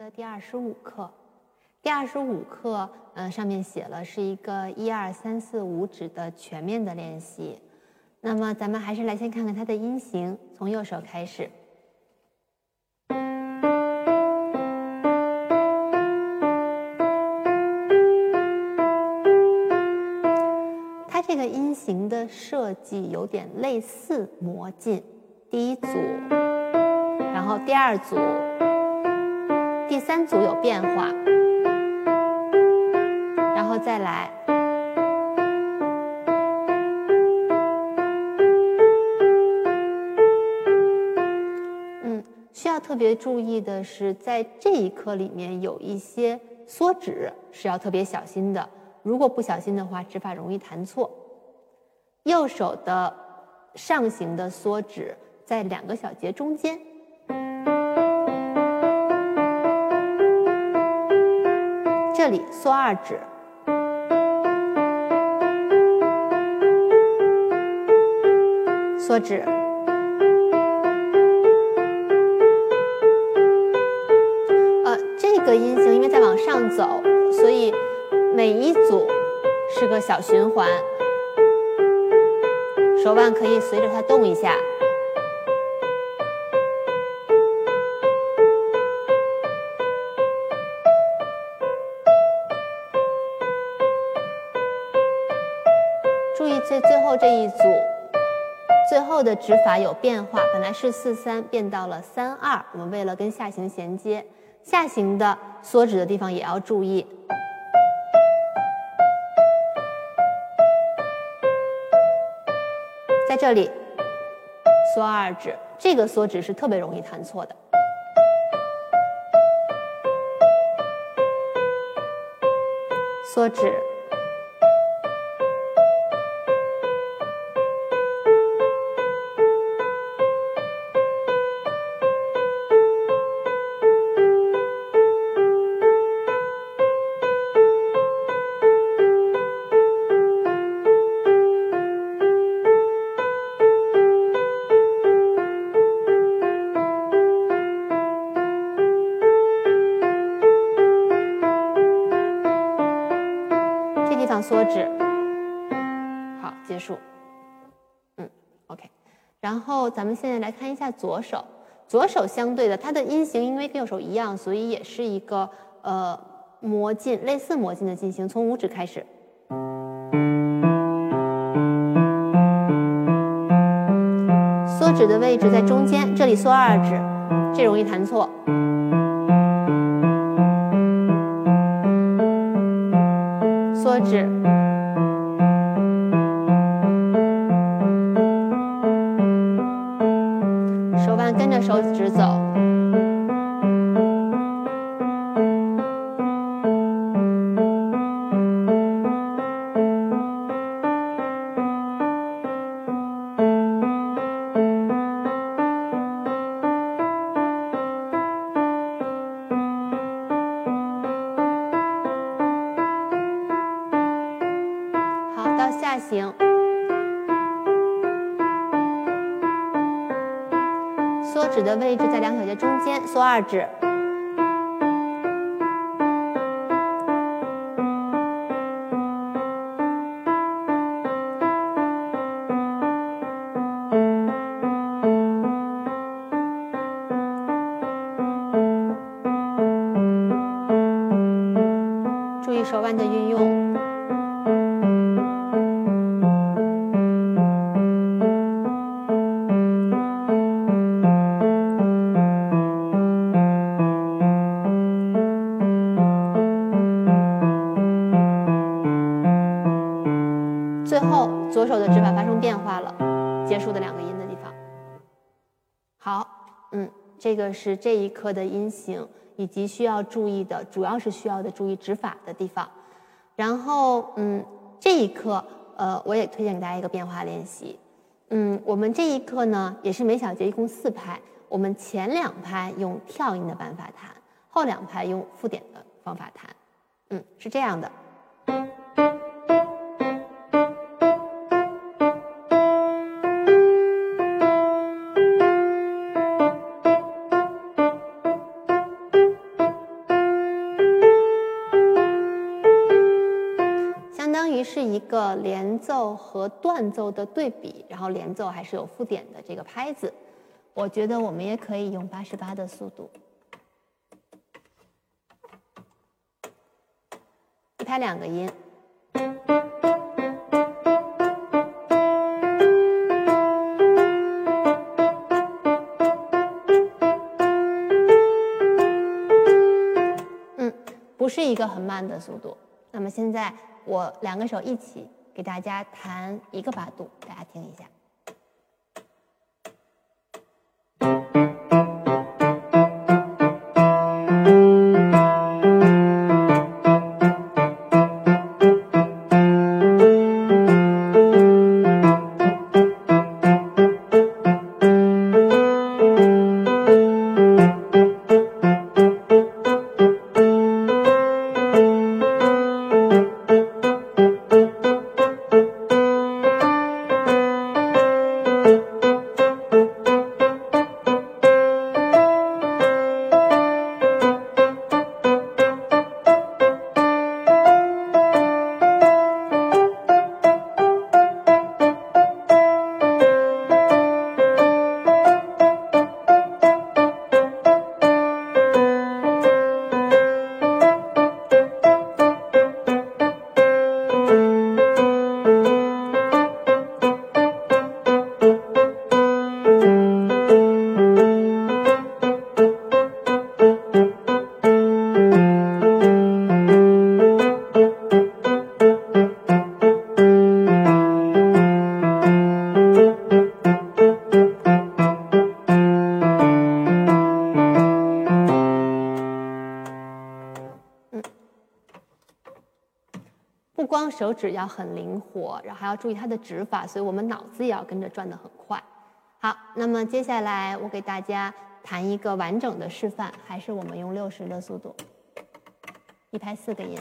的第二十五课，第二十五课，呃，上面写了是一个一二三四五指的全面的练习。那么，咱们还是来先看看它的音型，从右手开始。它这个音型的设计有点类似魔镜，第一组，然后第二组。第三组有变化，然后再来。嗯，需要特别注意的是，在这一课里面有一些缩指是要特别小心的。如果不小心的话，指法容易弹错。右手的上行的缩指在两个小节中间。这里缩二指，缩指。呃，这个音型因为在往上走，所以每一组是个小循环，手腕可以随着它动一下。这最后这一组，最后的指法有变化，本来是四三变到了三二。我们为了跟下行衔接，下行的缩指的地方也要注意。在这里缩二指，这个缩指是特别容易弹错的。缩指。，OK。然后咱们现在来看一下左手，左手相对的，它的音型因为跟右手一样，所以也是一个呃魔镜，类似魔镜的进行。从五指开始，缩指的位置在中间，这里缩二指，这容易弹错。缩指，行，缩指的位置在两小节中间，缩二指。注意手腕的运用。结束的两个音的地方。好，嗯，这个是这一课的音型，以及需要注意的，主要是需要的注意指法的地方。然后，嗯，这一课，呃，我也推荐给大家一个变化练习。嗯，我们这一课呢，也是每小节一共四拍，我们前两拍用跳音的办法弹，后两拍用附点的方法弹。嗯，是这样的。是一个连奏和断奏的对比，然后连奏还是有附点的这个拍子。我觉得我们也可以用八十八的速度，一拍两个音。嗯，不是一个很慢的速度。那么现在我两个手一起给大家弹一个八度，大家听一下。不光手指要很灵活，然后还要注意它的指法，所以我们脑子也要跟着转得很快。好，那么接下来我给大家弹一个完整的示范，还是我们用六十的速度，一拍四个音。